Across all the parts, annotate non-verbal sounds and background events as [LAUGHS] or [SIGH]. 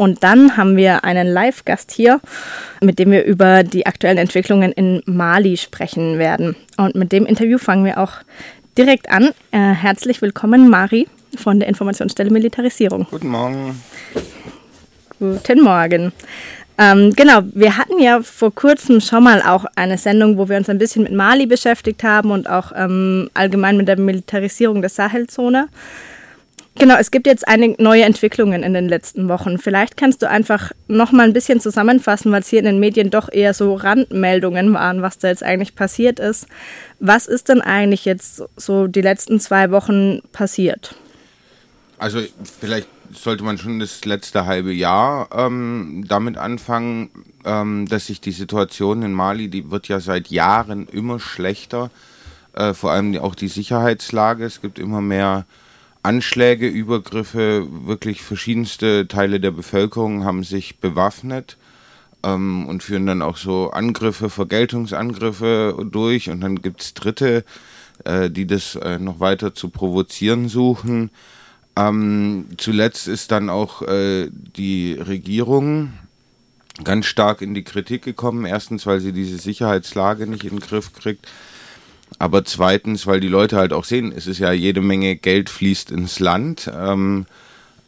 Und dann haben wir einen Live-Gast hier, mit dem wir über die aktuellen Entwicklungen in Mali sprechen werden. Und mit dem Interview fangen wir auch direkt an. Äh, herzlich willkommen, Mari von der Informationsstelle Militarisierung. Guten Morgen. Guten Morgen. Ähm, genau, wir hatten ja vor kurzem schon mal auch eine Sendung, wo wir uns ein bisschen mit Mali beschäftigt haben und auch ähm, allgemein mit der Militarisierung der Sahelzone. Genau, es gibt jetzt einige neue Entwicklungen in den letzten Wochen. Vielleicht kannst du einfach noch mal ein bisschen zusammenfassen, weil es hier in den Medien doch eher so Randmeldungen waren, was da jetzt eigentlich passiert ist. Was ist denn eigentlich jetzt so die letzten zwei Wochen passiert? Also vielleicht sollte man schon das letzte halbe Jahr ähm, damit anfangen, ähm, dass sich die Situation in Mali, die wird ja seit Jahren immer schlechter, äh, vor allem auch die Sicherheitslage. Es gibt immer mehr Anschläge, Übergriffe, wirklich verschiedenste Teile der Bevölkerung haben sich bewaffnet ähm, und führen dann auch so Angriffe, Vergeltungsangriffe durch und dann gibt es Dritte, äh, die das äh, noch weiter zu provozieren suchen. Ähm, zuletzt ist dann auch äh, die Regierung ganz stark in die Kritik gekommen. Erstens, weil sie diese Sicherheitslage nicht in den Griff kriegt. Aber zweitens, weil die Leute halt auch sehen, es ist ja jede Menge Geld fließt ins Land, ähm,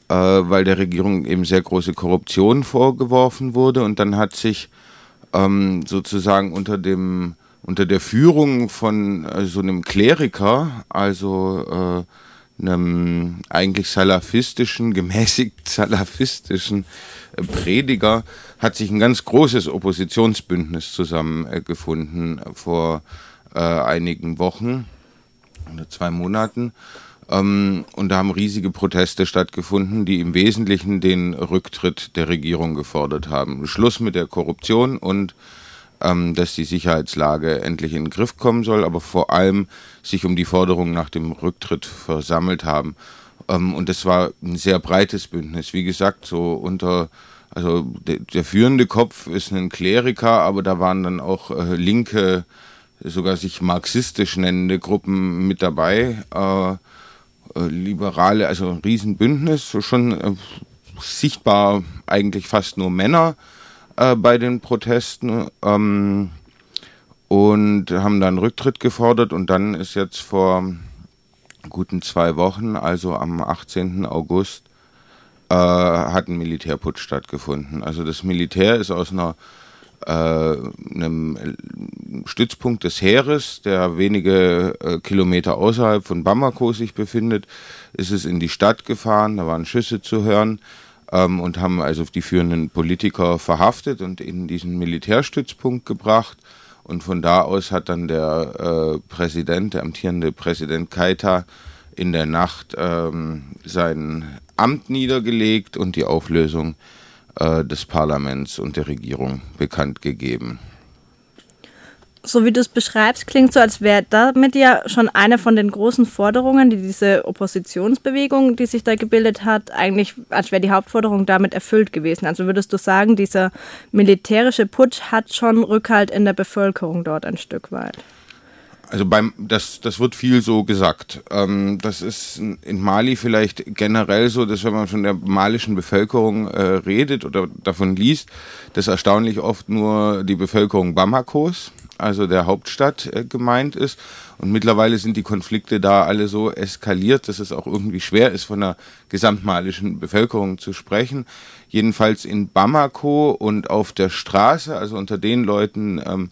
äh, weil der Regierung eben sehr große Korruption vorgeworfen wurde. Und dann hat sich ähm, sozusagen unter dem unter der Führung von äh, so einem Kleriker, also äh, einem eigentlich salafistischen, [LAUGHS] gemäßigt salafistischen äh, Prediger hat sich ein ganz großes Oppositionsbündnis zusammengefunden äh, vor äh, einigen Wochen oder zwei Monaten. Ähm, und da haben riesige Proteste stattgefunden, die im Wesentlichen den Rücktritt der Regierung gefordert haben. Schluss mit der Korruption und ähm, dass die Sicherheitslage endlich in den Griff kommen soll, aber vor allem sich um die Forderungen nach dem Rücktritt versammelt haben. Ähm, und das war ein sehr breites Bündnis. Wie gesagt, so unter, also de, der führende Kopf ist ein Kleriker, aber da waren dann auch äh, linke, sogar sich marxistisch nennende Gruppen mit dabei. Äh, äh, Liberale, also ein Riesenbündnis, schon äh, sichtbar eigentlich fast nur Männer äh, bei den Protesten ähm, und haben dann Rücktritt gefordert und dann ist jetzt vor guten zwei Wochen, also am 18. August, äh, hat ein Militärputsch stattgefunden. Also das Militär ist aus einer einem Stützpunkt des Heeres, der wenige äh, Kilometer außerhalb von Bamako sich befindet, ist es in die Stadt gefahren, da waren Schüsse zu hören ähm, und haben also die führenden Politiker verhaftet und in diesen Militärstützpunkt gebracht. Und von da aus hat dann der äh, Präsident, der amtierende Präsident Keita, in der Nacht ähm, sein Amt niedergelegt und die Auflösung äh, des Parlaments und der Regierung bekannt gegeben so wie du es beschreibst, klingt so, als wäre damit ja schon eine von den großen Forderungen, die diese Oppositionsbewegung, die sich da gebildet hat, eigentlich, als wäre die Hauptforderung damit erfüllt gewesen. Also würdest du sagen, dieser militärische Putsch hat schon Rückhalt in der Bevölkerung dort ein Stück weit? Also beim, das, das wird viel so gesagt. Ähm, das ist in Mali vielleicht generell so, dass wenn man von der malischen Bevölkerung äh, redet oder davon liest, dass erstaunlich oft nur die Bevölkerung Bamakos also der Hauptstadt, äh, gemeint ist. Und mittlerweile sind die Konflikte da alle so eskaliert, dass es auch irgendwie schwer ist, von der gesamtmalischen Bevölkerung zu sprechen. Jedenfalls in Bamako und auf der Straße, also unter den Leuten, ähm,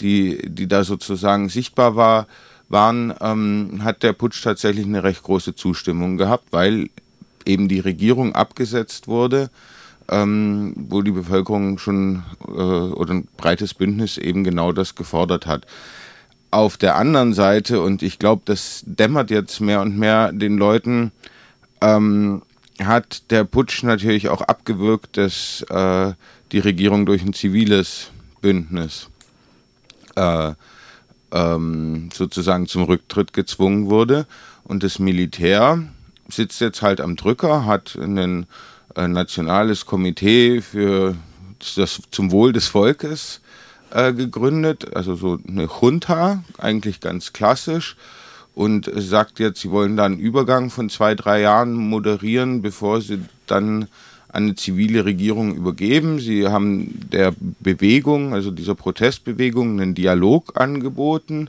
die, die da sozusagen sichtbar war, waren, ähm, hat der Putsch tatsächlich eine recht große Zustimmung gehabt, weil eben die Regierung abgesetzt wurde ähm, wo die Bevölkerung schon äh, oder ein breites Bündnis eben genau das gefordert hat. Auf der anderen Seite, und ich glaube, das dämmert jetzt mehr und mehr den Leuten, ähm, hat der Putsch natürlich auch abgewirkt, dass äh, die Regierung durch ein ziviles Bündnis äh, ähm, sozusagen zum Rücktritt gezwungen wurde. Und das Militär sitzt jetzt halt am Drücker, hat ein nationales Komitee für das zum Wohl des Volkes äh, gegründet, also so eine Junta, eigentlich ganz klassisch, und sagt jetzt, sie wollen da einen Übergang von zwei, drei Jahren moderieren, bevor sie dann an eine zivile Regierung übergeben. Sie haben der Bewegung, also dieser Protestbewegung, einen Dialog angeboten.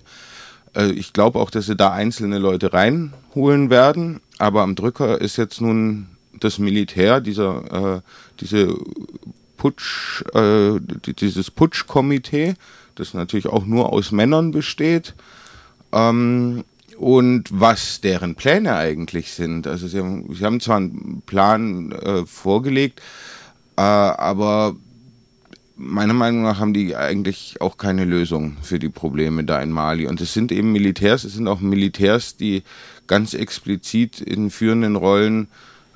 Äh, ich glaube auch, dass sie da einzelne Leute reinholen werden. Aber am Drücker ist jetzt nun das Militär, dieser, äh, diese Putsch, äh, dieses Putschkomitee, das natürlich auch nur aus Männern besteht. Ähm, und was deren Pläne eigentlich sind. Also sie haben, sie haben zwar einen Plan äh, vorgelegt, äh, aber meiner Meinung nach haben die eigentlich auch keine Lösung für die Probleme da in Mali. Und es sind eben Militärs, es sind auch Militärs, die ganz explizit in führenden Rollen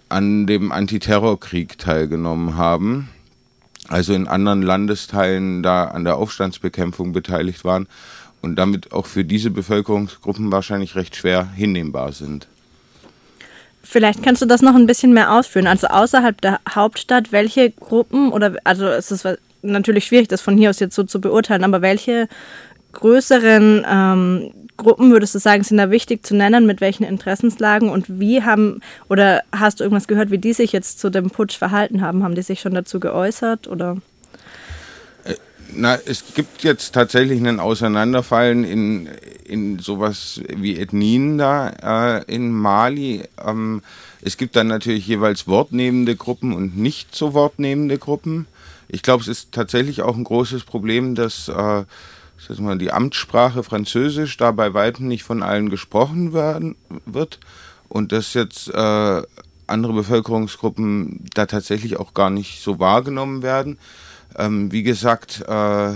an dem Antiterrorkrieg teilgenommen haben. Also in anderen Landesteilen da an der Aufstandsbekämpfung beteiligt waren und damit auch für diese Bevölkerungsgruppen wahrscheinlich recht schwer hinnehmbar sind. Vielleicht kannst du das noch ein bisschen mehr ausführen. Also außerhalb der Hauptstadt, welche Gruppen oder also es ist natürlich schwierig, das von hier aus jetzt so zu beurteilen, aber welche größeren ähm, Gruppen würdest du sagen, sind da wichtig zu nennen, mit welchen Interessenslagen und wie haben, oder hast du irgendwas gehört, wie die sich jetzt zu dem Putsch verhalten haben? Haben die sich schon dazu geäußert oder? Na, es gibt jetzt tatsächlich ein Auseinanderfallen in, in sowas wie Ethnien da äh, in Mali. Ähm, es gibt dann natürlich jeweils wortnehmende Gruppen und nicht so wortnehmende Gruppen. Ich glaube, es ist tatsächlich auch ein großes Problem, dass äh, mal, die Amtssprache Französisch da bei weitem nicht von allen gesprochen werden, wird und dass jetzt äh, andere Bevölkerungsgruppen da tatsächlich auch gar nicht so wahrgenommen werden. Ähm, wie gesagt, äh,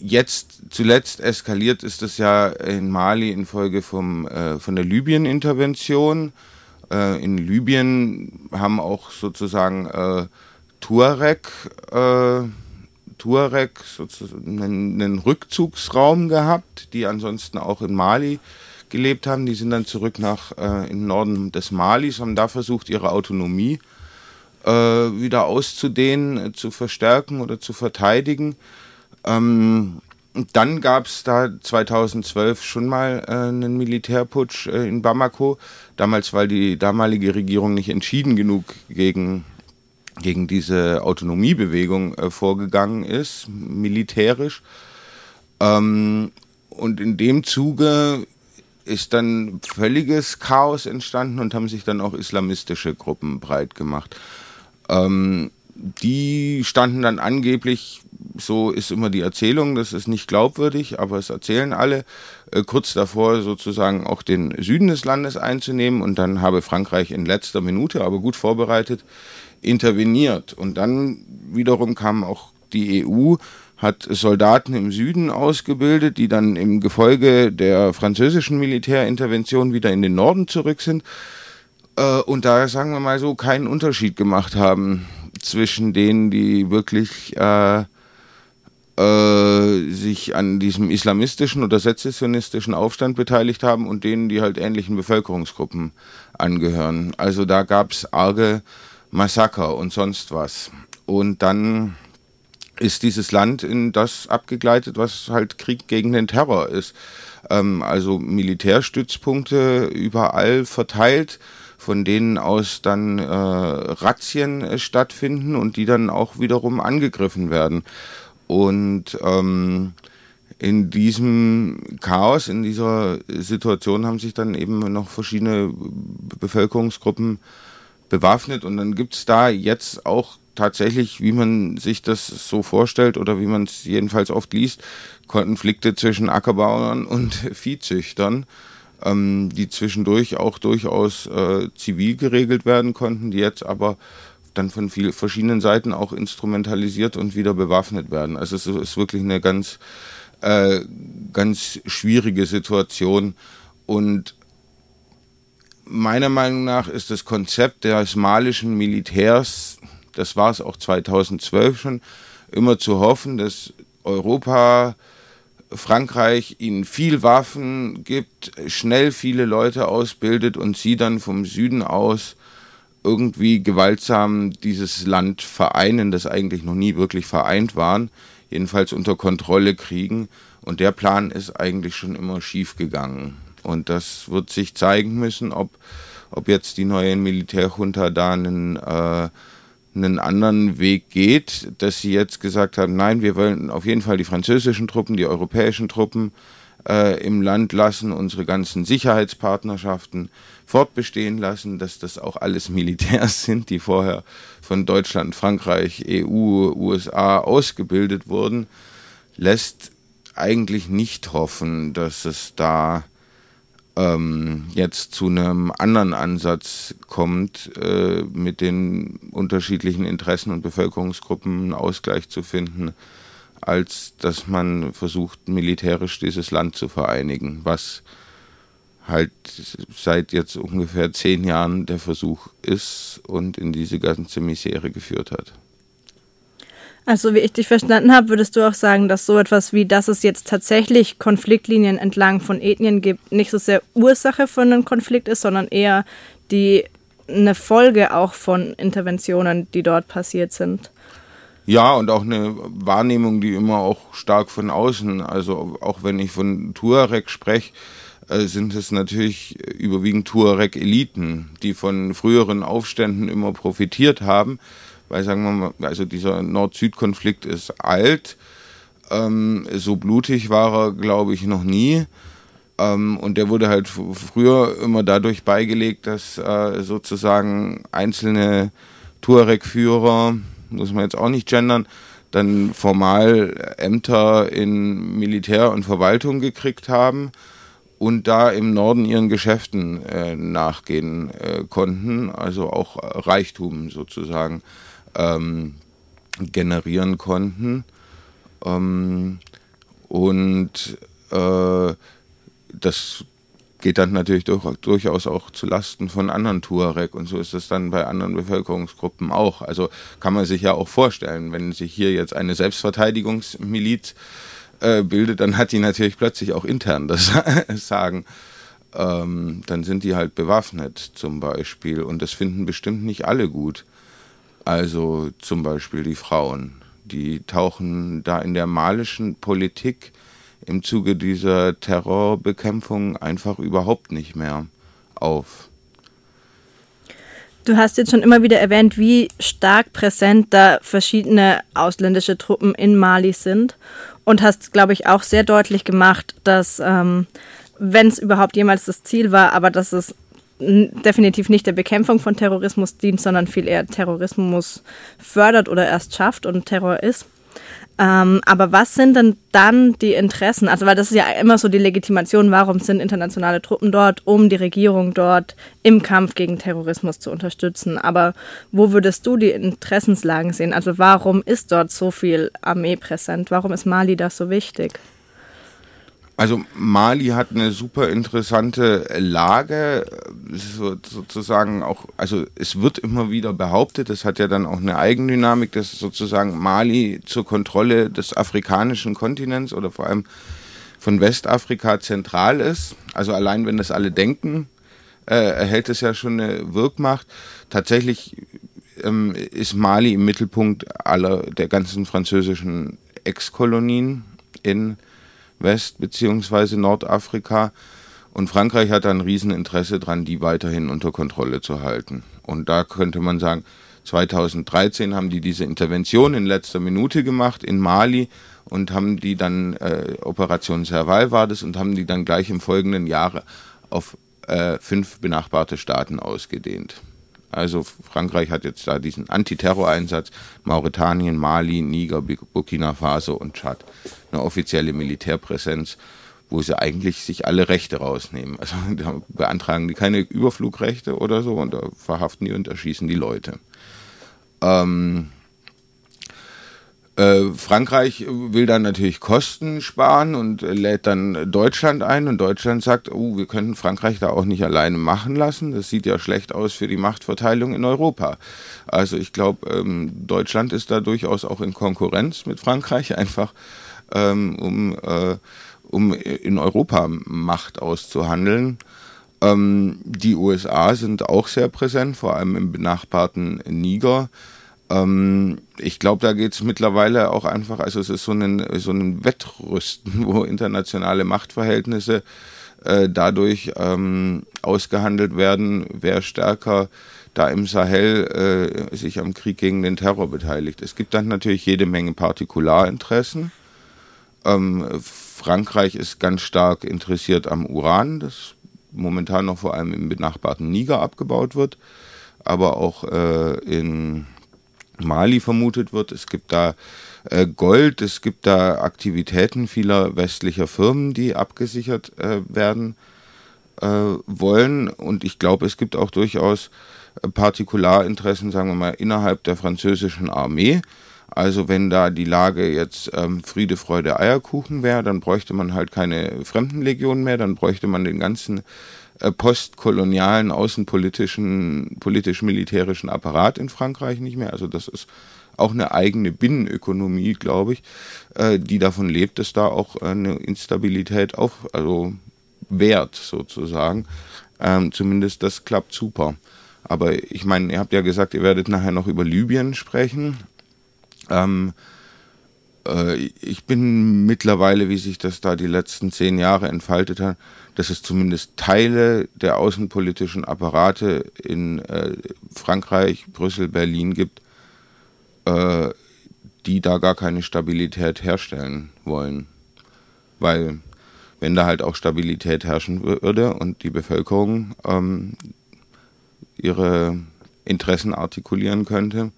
jetzt zuletzt eskaliert ist es ja in Mali infolge vom, äh, von der Libyen-Intervention. Äh, in Libyen haben auch sozusagen äh, Tuareg, äh, Tuareg sozusagen einen, Rückzugsraum gehabt, die ansonsten auch in Mali gelebt haben. Die sind dann zurück nach äh, in Norden des Malis, haben da versucht, ihre Autonomie äh, äh, wieder auszudehnen, äh, zu verstärken oder zu verteidigen. Ähm, dann gab es da 2012 schon mal äh, einen Militärputsch äh, in Bamako, damals weil die damalige Regierung nicht entschieden genug gegen, gegen diese Autonomiebewegung äh, vorgegangen ist, militärisch. Ähm, und in dem Zuge ist dann völliges Chaos entstanden und haben sich dann auch islamistische Gruppen breit gemacht. Ähm, die standen dann angeblich, so ist immer die Erzählung, das ist nicht glaubwürdig, aber es erzählen alle, äh, kurz davor sozusagen auch den Süden des Landes einzunehmen und dann habe Frankreich in letzter Minute, aber gut vorbereitet, interveniert. Und dann wiederum kam auch die EU, hat Soldaten im Süden ausgebildet, die dann im Gefolge der französischen Militärintervention wieder in den Norden zurück sind äh, und da, sagen wir mal so, keinen Unterschied gemacht haben zwischen denen, die wirklich äh, äh, sich an diesem islamistischen oder sezessionistischen Aufstand beteiligt haben und denen, die halt ähnlichen Bevölkerungsgruppen angehören. Also da gab es arge Massaker und sonst was. Und dann ist dieses Land in das abgegleitet, was halt Krieg gegen den Terror ist. Ähm, also Militärstützpunkte überall verteilt von denen aus dann äh, Razzien äh, stattfinden und die dann auch wiederum angegriffen werden. Und ähm, in diesem Chaos, in dieser Situation haben sich dann eben noch verschiedene Bevölkerungsgruppen bewaffnet und dann gibt es da jetzt auch tatsächlich, wie man sich das so vorstellt oder wie man es jedenfalls oft liest, Konflikte zwischen Ackerbauern und [LAUGHS] Viehzüchtern ähm, die zwischendurch auch durchaus äh, zivil geregelt werden konnten, die jetzt aber dann von viel, verschiedenen Seiten auch instrumentalisiert und wieder bewaffnet werden. Also es ist wirklich eine ganz, äh, ganz schwierige Situation und meiner Meinung nach ist das Konzept des malischen Militärs, das war es auch 2012 schon, immer zu hoffen, dass Europa Frankreich ihnen viel Waffen gibt, schnell viele Leute ausbildet und sie dann vom Süden aus irgendwie gewaltsam dieses Land vereinen, das eigentlich noch nie wirklich vereint waren, jedenfalls unter Kontrolle kriegen. Und der Plan ist eigentlich schon immer schief gegangen. Und das wird sich zeigen müssen, ob ob jetzt die neue Militärjunta da einen, äh, einen anderen Weg geht, dass sie jetzt gesagt haben, nein, wir wollen auf jeden Fall die französischen Truppen, die europäischen Truppen äh, im Land lassen, unsere ganzen Sicherheitspartnerschaften fortbestehen lassen, dass das auch alles [LAUGHS] Militärs sind, die vorher von Deutschland, Frankreich, EU, USA ausgebildet wurden, lässt eigentlich nicht hoffen, dass es da ähm, jetzt zu einem anderen Ansatz kommt, äh, mit den unterschiedlichen Interessen und Bevölkerungsgruppen einen Ausgleich zu finden, als dass man versucht, militärisch dieses Land zu vereinigen, was halt seit jetzt ungefähr zehn Jahren der Versuch ist und in diese ganze Misere geführt hat. Also wie ich dich verstanden habe, würdest du auch sagen, dass so etwas wie, dass es jetzt tatsächlich Konfliktlinien entlang von Ethnien gibt, nicht so sehr Ursache von einem Konflikt ist, sondern eher die eine Folge auch von Interventionen, die dort passiert sind. Ja, und auch eine Wahrnehmung, die immer auch stark von außen, also auch wenn ich von Tuareg spreche, äh, sind es natürlich überwiegend Tuareg-Eliten, die von früheren Aufständen immer profitiert haben weil sagen wir mal, also dieser Nord-Süd-Konflikt ist alt. Ähm, so blutig war er, glaube ich, noch nie. Ähm, und der wurde halt früher immer dadurch beigelegt, dass äh, sozusagen einzelne Tuareg-Führer, muss man jetzt auch nicht gendern, dann formal Ämter in Militär und Verwaltung gekriegt haben und da im Norden ihren Geschäften äh, nachgehen äh, konnten, also auch Reichtum sozusagen ähm, generieren konnten. Ähm, und äh, das geht dann natürlich durch, durchaus auch zu Lasten von anderen Tuareg und so ist es dann bei anderen Bevölkerungsgruppen auch. Also kann man sich ja auch vorstellen, wenn sich hier jetzt eine Selbstverteidigungsmiliz äh, bildet, dann hat die natürlich plötzlich auch intern das [LAUGHS] Sagen. Ähm, dann sind die halt bewaffnet zum Beispiel und das finden bestimmt nicht alle gut. Also zum Beispiel die Frauen, die tauchen da in der malischen Politik im Zuge dieser Terrorbekämpfung einfach überhaupt nicht mehr auf. Du hast jetzt schon immer wieder erwähnt, wie stark präsent da verschiedene ausländische Truppen in Mali sind und hast, glaube ich, auch sehr deutlich gemacht, dass ähm, wenn es überhaupt jemals das Ziel war, aber dass es definitiv nicht der Bekämpfung von Terrorismus dient, sondern viel eher Terrorismus fördert oder erst schafft und Terror ist. Ähm, aber was sind denn dann die Interessen? Also, weil das ist ja immer so die Legitimation, warum sind internationale Truppen dort, um die Regierung dort im Kampf gegen Terrorismus zu unterstützen. Aber wo würdest du die Interessenslagen sehen? Also, warum ist dort so viel Armee präsent? Warum ist Mali da so wichtig? Also Mali hat eine super interessante Lage, so, sozusagen auch, also es wird immer wieder behauptet, das hat ja dann auch eine Eigendynamik, dass sozusagen Mali zur Kontrolle des afrikanischen Kontinents oder vor allem von Westafrika zentral ist. Also allein wenn das alle denken, äh, erhält es ja schon eine Wirkmacht. Tatsächlich ähm, ist Mali im Mittelpunkt aller der ganzen französischen Ex-Kolonien in West- bzw. Nordafrika. Und Frankreich hat ein Rieseninteresse daran, die weiterhin unter Kontrolle zu halten. Und da könnte man sagen, 2013 haben die diese Intervention in letzter Minute gemacht in Mali und haben die dann, äh, Operation Serval war das, und haben die dann gleich im folgenden Jahr auf äh, fünf benachbarte Staaten ausgedehnt. Also Frankreich hat jetzt da diesen Antiterror-Einsatz, Mauretanien, Mali, Niger, Burkina Faso und Tschad. Eine offizielle Militärpräsenz, wo sie eigentlich sich alle Rechte rausnehmen. Also [LAUGHS] da beantragen die keine Überflugrechte oder so und da verhaften die und erschießen die Leute. Ähm, äh, Frankreich will dann natürlich Kosten sparen und lädt dann Deutschland ein und Deutschland sagt, oh, wir könnten Frankreich da auch nicht alleine machen lassen. Das sieht ja schlecht aus für die Machtverteilung in Europa. Also ich glaube, ähm, Deutschland ist da durchaus auch in Konkurrenz mit Frankreich, einfach ähm, um, äh, um in Europa Macht auszuhandeln. Ähm, die USA sind auch sehr präsent, vor allem im benachbarten Niger. Ähm, ich glaube, da geht es mittlerweile auch einfach, also es ist so ein, so ein Wettrüsten, [LAUGHS] wo internationale Machtverhältnisse äh, dadurch ähm, ausgehandelt werden, wer stärker da im Sahel äh, sich am Krieg gegen den Terror beteiligt. Es gibt dann natürlich jede Menge Partikularinteressen. Ähm, Frankreich ist ganz stark interessiert am Uran, das momentan noch vor allem im benachbarten Niger abgebaut wird, aber auch äh, in Mali vermutet wird. Es gibt da äh, Gold, es gibt da Aktivitäten vieler westlicher Firmen, die abgesichert äh, werden äh, wollen. Und ich glaube, es gibt auch durchaus Partikularinteressen, sagen wir mal, innerhalb der französischen Armee. Also wenn da die Lage jetzt ähm, Friede, Freude, Eierkuchen wäre, dann bräuchte man halt keine Fremdenlegion mehr, dann bräuchte man den ganzen postkolonialen, außenpolitischen, politisch-militärischen Apparat in Frankreich nicht mehr. Also das ist auch eine eigene Binnenökonomie, glaube ich, äh, die davon lebt, dass da auch eine Instabilität auf, also wert sozusagen. Ähm, zumindest das klappt super. Aber ich meine, ihr habt ja gesagt, ihr werdet nachher noch über Libyen sprechen. Ähm, äh, ich bin mittlerweile, wie sich das da die letzten zehn Jahre entfaltet hat, dass es zumindest Teile der außenpolitischen Apparate in äh, Frankreich, Brüssel, Berlin gibt, äh, die da gar keine Stabilität herstellen wollen. Weil wenn da halt auch Stabilität herrschen würde und die Bevölkerung ähm, ihre Interessen artikulieren könnte,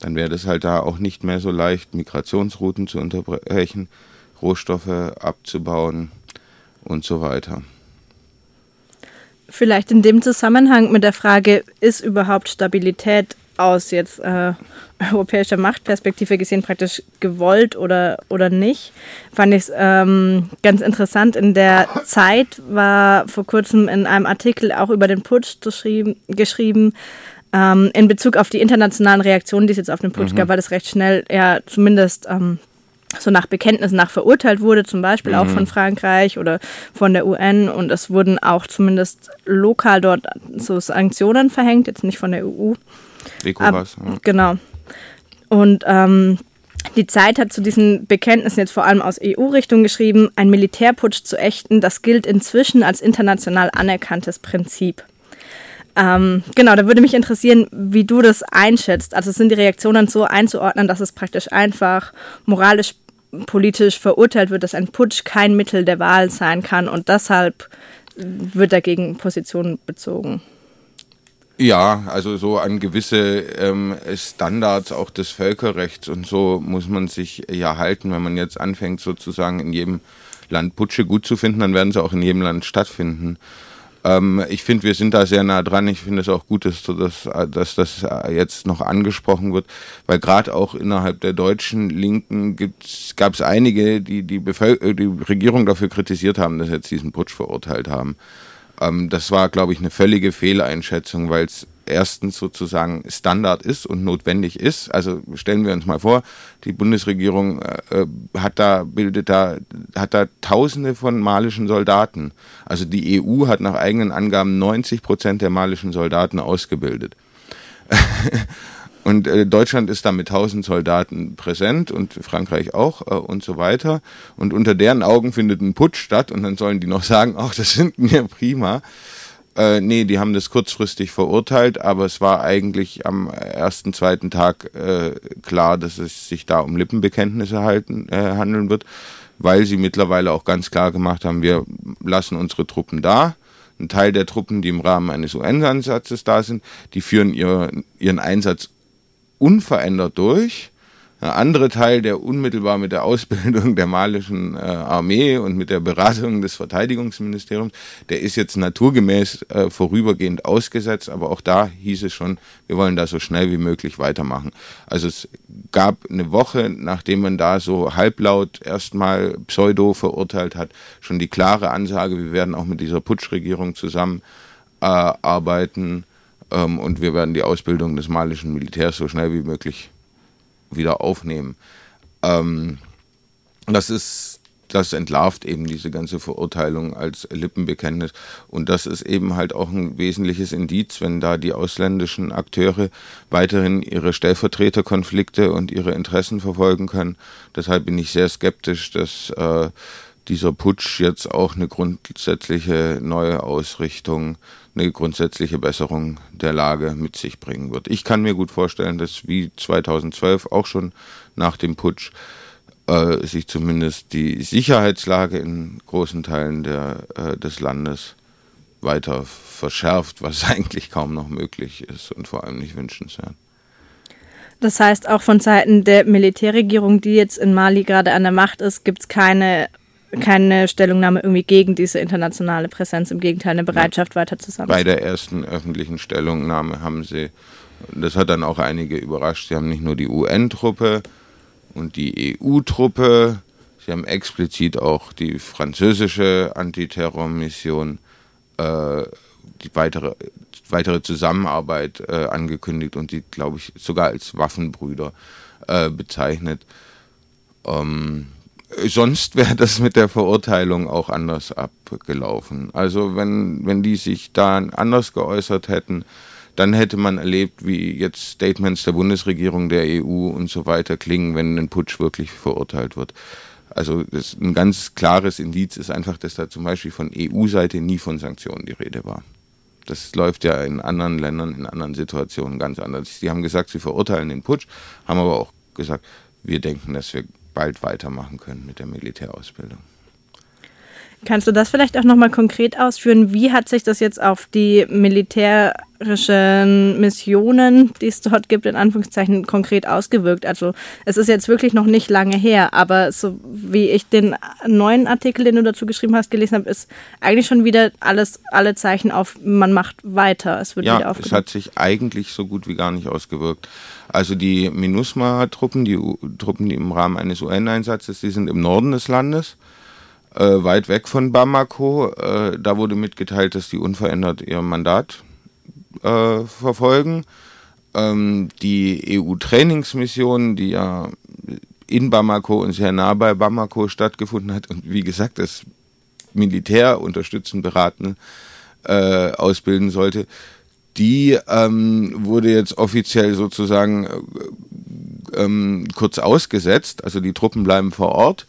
dann wäre das halt da auch nicht mehr so leicht, Migrationsrouten zu unterbrechen, Rohstoffe abzubauen und so weiter. Vielleicht in dem Zusammenhang mit der Frage, ist überhaupt Stabilität aus jetzt äh, [LAUGHS] europäischer Machtperspektive gesehen praktisch gewollt oder, oder nicht, fand ich es ähm, ganz interessant. In der Zeit war vor kurzem in einem Artikel auch über den Putsch geschrieben, ähm, in Bezug auf die internationalen Reaktionen, die es jetzt auf den Putsch mhm. gab, weil das recht schnell ja zumindest ähm, so nach Bekenntnis nach verurteilt wurde, zum Beispiel mhm. auch von Frankreich oder von der UN. Und es wurden auch zumindest lokal dort so Sanktionen verhängt, jetzt nicht von der EU. ECOWAS. ja. Genau. Und ähm, die Zeit hat zu diesen Bekenntnissen jetzt vor allem aus EU-Richtung geschrieben, ein Militärputsch zu ächten, das gilt inzwischen als international anerkanntes Prinzip. Ähm, genau, da würde mich interessieren, wie du das einschätzt. Also sind die Reaktionen so einzuordnen, dass es praktisch einfach moralisch, politisch verurteilt wird, dass ein Putsch kein Mittel der Wahl sein kann und deshalb wird dagegen Position bezogen. Ja, also so an gewisse ähm, Standards auch des Völkerrechts und so muss man sich ja halten. Wenn man jetzt anfängt, sozusagen in jedem Land Putsche gut zu finden, dann werden sie auch in jedem Land stattfinden. Ähm, ich finde, wir sind da sehr nah dran. Ich finde es auch gut, dass, dass, dass das jetzt noch angesprochen wird, weil gerade auch innerhalb der deutschen Linken gab es einige, die die, Bevölker die Regierung dafür kritisiert haben, dass sie jetzt diesen Putsch verurteilt haben. Ähm, das war, glaube ich, eine völlige Fehleinschätzung, weil es erstens sozusagen Standard ist und notwendig ist. Also stellen wir uns mal vor, die Bundesregierung äh, hat da bildet da hat da Tausende von malischen Soldaten. Also die EU hat nach eigenen Angaben 90 Prozent der malischen Soldaten ausgebildet. [LAUGHS] Und äh, Deutschland ist da mit 1000 Soldaten präsent und Frankreich auch äh, und so weiter. Und unter deren Augen findet ein Putsch statt und dann sollen die noch sagen, ach, das sind [LAUGHS] mir prima. Äh, nee, die haben das kurzfristig verurteilt, aber es war eigentlich am ersten, zweiten Tag äh, klar, dass es sich da um Lippenbekenntnisse halten, äh, handeln wird, weil sie mittlerweile auch ganz klar gemacht haben, wir lassen unsere Truppen da. Ein Teil der Truppen, die im Rahmen eines UN-Ansatzes da sind, die führen ihr, ihren Einsatz unverändert durch andere Teil, der unmittelbar mit der Ausbildung der malischen äh, Armee und mit der Beratung des Verteidigungsministeriums, der ist jetzt naturgemäß äh, vorübergehend ausgesetzt, aber auch da hieß es schon, wir wollen da so schnell wie möglich weitermachen. Also es gab eine Woche, nachdem man da so halblaut erstmal pseudo verurteilt hat, schon die klare Ansage, wir werden auch mit dieser Putschregierung zusammen äh, ähm, und wir werden die Ausbildung des malischen Militärs so schnell wie möglich wieder aufnehmen. Ähm, das ist, das entlarvt eben diese ganze Verurteilung als Lippenbekenntnis. Und das ist eben halt auch ein wesentliches Indiz, wenn da die ausländischen Akteure weiterhin ihre Stellvertreterkonflikte und ihre Interessen verfolgen können. Deshalb bin ich sehr skeptisch, dass äh, dieser Putsch jetzt auch eine grundsätzliche neue Ausrichtung, eine grundsätzliche Besserung der Lage mit sich bringen wird. Ich kann mir gut vorstellen, dass wie 2012 auch schon nach dem Putsch äh, sich zumindest die Sicherheitslage in großen Teilen der, äh, des Landes weiter verschärft, was [LAUGHS] eigentlich kaum noch möglich ist und vor allem nicht wünschenswert. Das heißt, auch von Seiten der Militärregierung, die jetzt in Mali gerade an der Macht ist, gibt es keine, keine Stellungnahme irgendwie gegen diese internationale Präsenz. Im Gegenteil, eine Bereitschaft ja. weiter zusammen. Bei der ersten öffentlichen Stellungnahme haben sie, das hat dann auch einige überrascht, sie haben nicht nur die UN-Truppe und die EU-Truppe, sie haben explizit auch die französische Antiterrormission äh, die weitere, weitere Zusammenarbeit äh, angekündigt und die, glaube ich, sogar als Waffenbrüder äh, bezeichnet. Ähm, sonst wäre das mit der Verurteilung auch anders abgelaufen. Also wenn, wenn die sich da anders geäußert hätten, dann hätte man erlebt, wie jetzt Statements der Bundesregierung, der EU und so weiter klingen, wenn ein Putsch wirklich verurteilt wird. Also ein ganz klares Indiz ist einfach, dass da zum Beispiel von EU-Seite nie von Sanktionen die Rede war. Das läuft ja in anderen Ländern, in anderen Situationen ganz anders. Sie haben gesagt, sie verurteilen den Putsch, haben aber auch gesagt, wir denken, dass wir bald weitermachen können mit der Militärausbildung. Kannst du das vielleicht auch nochmal konkret ausführen? Wie hat sich das jetzt auf die militärischen Missionen, die es dort gibt, in Anführungszeichen konkret ausgewirkt? Also es ist jetzt wirklich noch nicht lange her, aber so wie ich den neuen Artikel, den du dazu geschrieben hast, gelesen habe, ist eigentlich schon wieder alles, alle Zeichen auf, man macht weiter. Es wird ja, wieder es hat sich eigentlich so gut wie gar nicht ausgewirkt. Also die MINUSMA-Truppen, die Truppen, die im Rahmen eines UN-Einsatzes, die sind im Norden des Landes äh, weit weg von Bamako. Äh, da wurde mitgeteilt, dass die unverändert ihr Mandat äh, verfolgen. Ähm, die EU-Trainingsmission, die ja in Bamako und sehr nah bei Bamako stattgefunden hat und wie gesagt das Militär unterstützen, beraten, äh, ausbilden sollte, die ähm, wurde jetzt offiziell sozusagen äh, ähm, kurz ausgesetzt. Also die Truppen bleiben vor Ort.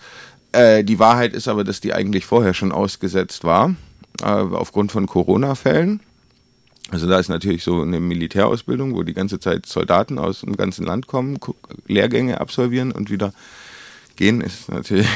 Äh, die Wahrheit ist aber, dass die eigentlich vorher schon ausgesetzt war, äh, aufgrund von Corona-Fällen. Also da ist natürlich so eine Militärausbildung, wo die ganze Zeit Soldaten aus dem ganzen Land kommen, Lehrgänge absolvieren und wieder gehen, ist natürlich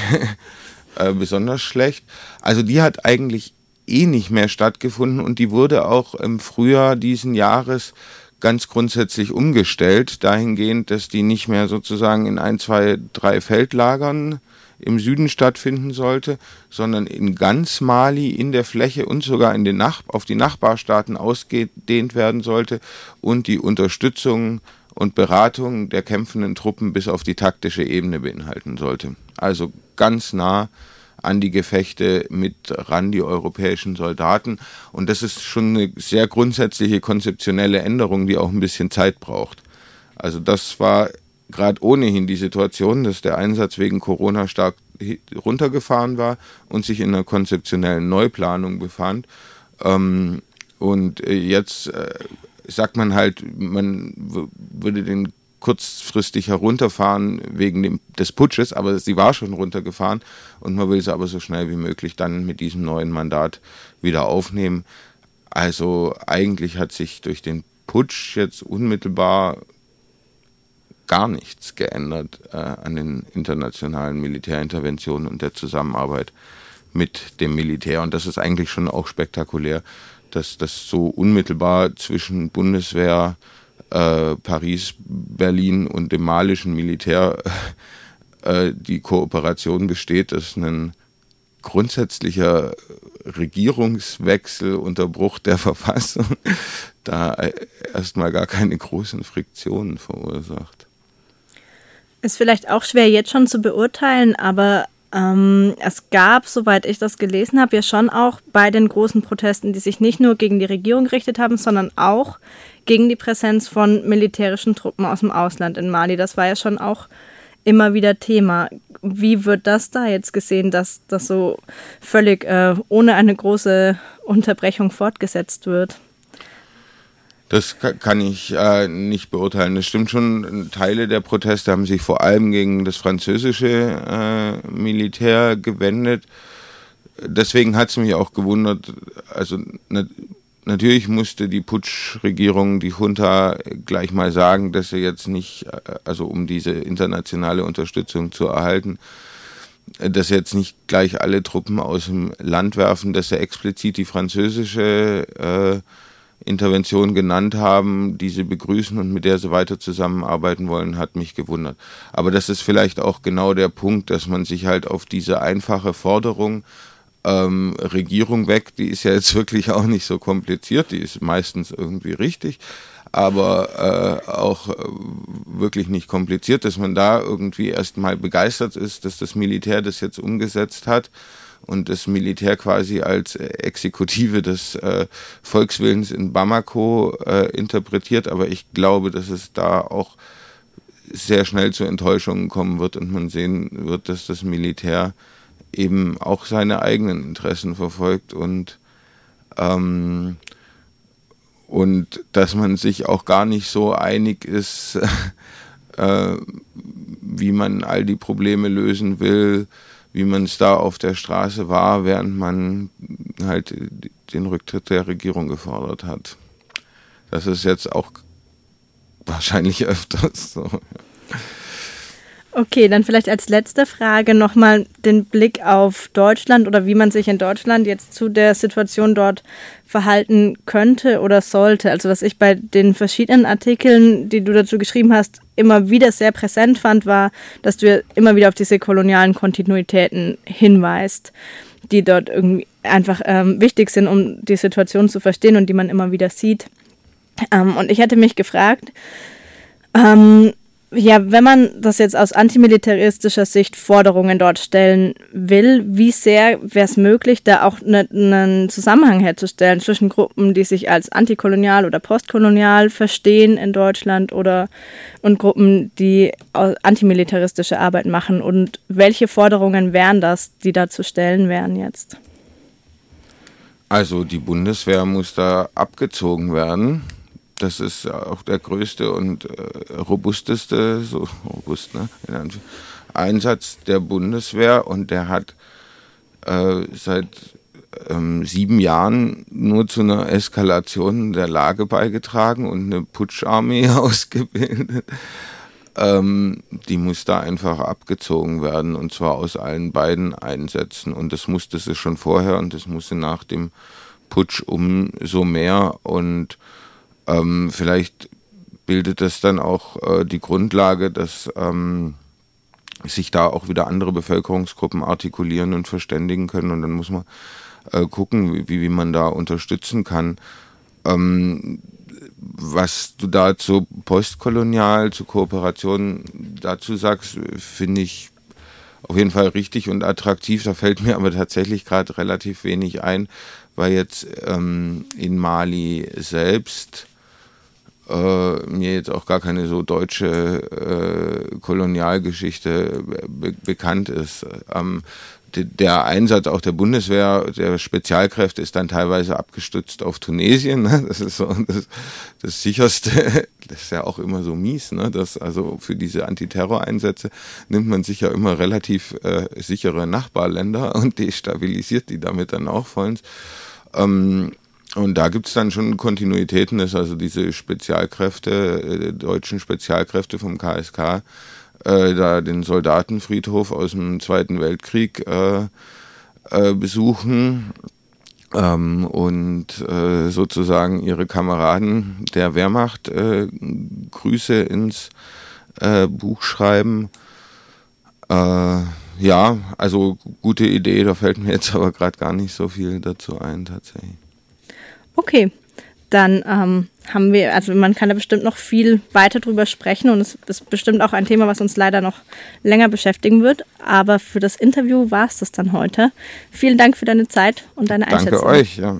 [LAUGHS] äh, besonders schlecht. Also die hat eigentlich eh nicht mehr stattgefunden und die wurde auch im Frühjahr diesen Jahres ganz grundsätzlich umgestellt, dahingehend, dass die nicht mehr sozusagen in ein, zwei, drei Feldlagern im Süden stattfinden sollte, sondern in ganz Mali, in der Fläche und sogar in den Nach auf die Nachbarstaaten ausgedehnt werden sollte und die Unterstützung und Beratung der kämpfenden Truppen bis auf die taktische Ebene beinhalten sollte. Also ganz nah an die Gefechte mit ran die europäischen Soldaten. Und das ist schon eine sehr grundsätzliche konzeptionelle Änderung, die auch ein bisschen Zeit braucht. Also das war gerade ohnehin die Situation, dass der Einsatz wegen Corona stark runtergefahren war und sich in einer konzeptionellen Neuplanung befand. Ähm, und äh, jetzt äh, sagt man halt, man würde den kurzfristig herunterfahren wegen dem, des Putsches, aber sie war schon runtergefahren und man will sie aber so schnell wie möglich dann mit diesem neuen Mandat wieder aufnehmen. Also eigentlich hat sich durch den Putsch jetzt unmittelbar gar nichts geändert äh, an den internationalen Militärinterventionen und der Zusammenarbeit mit dem Militär. Und das ist eigentlich schon auch spektakulär, dass das so unmittelbar zwischen Bundeswehr, äh, Paris, Berlin und dem malischen Militär [LAUGHS] äh, die Kooperation besteht, dass ein grundsätzlicher Regierungswechsel unter Bruch der [LAUGHS] Verfassung da erstmal gar keine großen Friktionen verursacht. Ist vielleicht auch schwer jetzt schon zu beurteilen, aber ähm, es gab, soweit ich das gelesen habe, ja schon auch bei den großen Protesten, die sich nicht nur gegen die Regierung gerichtet haben, sondern auch gegen die Präsenz von militärischen Truppen aus dem Ausland in Mali. Das war ja schon auch immer wieder Thema. Wie wird das da jetzt gesehen, dass das so völlig äh, ohne eine große Unterbrechung fortgesetzt wird? Das kann ich äh, nicht beurteilen. Es stimmt schon, Teile der Proteste haben sich vor allem gegen das französische äh, Militär gewendet. Deswegen hat es mich auch gewundert, also na, natürlich musste die Putschregierung, die Junta gleich mal sagen, dass sie jetzt nicht, äh, also um diese internationale Unterstützung zu erhalten, dass sie jetzt nicht gleich alle Truppen aus dem Land werfen, dass sie explizit die französische äh, Intervention genannt haben, die sie begrüßen und mit der sie weiter zusammenarbeiten wollen, hat mich gewundert. Aber das ist vielleicht auch genau der Punkt, dass man sich halt auf diese einfache Forderung ähm, Regierung weg, die ist ja jetzt [LAUGHS] wirklich auch nicht so kompliziert, die ist meistens irgendwie richtig, aber äh, auch äh, wirklich nicht kompliziert, dass man da irgendwie erstmal begeistert ist, dass das Militär das jetzt umgesetzt hat und das Militär quasi als Exekutive des äh, Volkswillens in Bamako äh, interpretiert. Aber ich glaube, dass es da auch sehr schnell zu Enttäuschungen kommen wird und man sehen wird, dass das Militär eben auch seine eigenen Interessen verfolgt und ähm, und dass man sich auch gar nicht so einig ist, [LAUGHS] äh, wie man all die Probleme lösen will, wie man es da auf der Straße war, während man halt den Rücktritt der Regierung gefordert hat. Das ist jetzt auch wahrscheinlich [LAUGHS] öfters so. Okay, dann vielleicht als letzte Frage nochmal den Blick auf Deutschland oder wie man sich in Deutschland jetzt zu der Situation dort verhalten könnte oder sollte. Also was ich bei den verschiedenen Artikeln, die du dazu geschrieben hast, immer wieder sehr präsent fand, war, dass du immer wieder auf diese kolonialen Kontinuitäten hinweist, die dort irgendwie einfach ähm, wichtig sind, um die Situation zu verstehen und die man immer wieder sieht. Ähm, und ich hätte mich gefragt, ähm, ja, wenn man das jetzt aus antimilitaristischer Sicht Forderungen dort stellen will, wie sehr wäre es möglich, da auch ne, einen Zusammenhang herzustellen zwischen Gruppen, die sich als antikolonial oder postkolonial verstehen in Deutschland oder und Gruppen, die antimilitaristische Arbeit machen? Und welche Forderungen wären das, die da zu stellen wären jetzt? Also die Bundeswehr muss da abgezogen werden das ist auch der größte und äh, robusteste, so robust, ne, Einsatz der Bundeswehr und der hat äh, seit ähm, sieben Jahren nur zu einer Eskalation der Lage beigetragen und eine Putscharmee [LAUGHS] ausgebildet. Ähm, die muss da einfach abgezogen werden und zwar aus allen beiden Einsätzen und das musste sie schon vorher und das musste nach dem Putsch umso mehr und ähm, vielleicht bildet das dann auch äh, die Grundlage, dass ähm, sich da auch wieder andere Bevölkerungsgruppen artikulieren und verständigen können. Und dann muss man äh, gucken, wie, wie man da unterstützen kann. Ähm, was du da zu postkolonial, zu Kooperation dazu sagst, finde ich auf jeden Fall richtig und attraktiv. Da fällt mir [LAUGHS] aber tatsächlich gerade relativ wenig ein, weil jetzt ähm, in Mali selbst äh, mir jetzt auch gar keine so deutsche äh, Kolonialgeschichte be bekannt ist. Ähm, der Einsatz auch der Bundeswehr, der Spezialkräfte ist dann teilweise abgestützt auf Tunesien. Ne? Das ist so das, das sicherste, [LAUGHS] das ist ja auch immer so mies. Ne? Das, also für diese Antiterror-Einsätze nimmt man sich ja immer relativ äh, sichere Nachbarländer und destabilisiert die damit dann auch vollends. Ähm, und da gibt es dann schon Kontinuitäten, dass also diese Spezialkräfte, äh, deutschen Spezialkräfte vom KSK, äh, da den Soldatenfriedhof aus dem Zweiten Weltkrieg äh, äh, besuchen ähm, und äh, sozusagen ihre Kameraden der Wehrmacht äh, Grüße ins Buch schreiben. ja, also gute Idee, da fällt mir jetzt aber gerade gar nicht so viel dazu ein tatsächlich. Okay, dann ähm, haben wir, also man kann da bestimmt noch viel weiter drüber sprechen und es ist bestimmt auch ein Thema, was uns leider noch länger beschäftigen wird. Aber für das Interview war es das dann heute. Vielen Dank für deine Zeit und deine Einschätzung. Danke euch. Ja.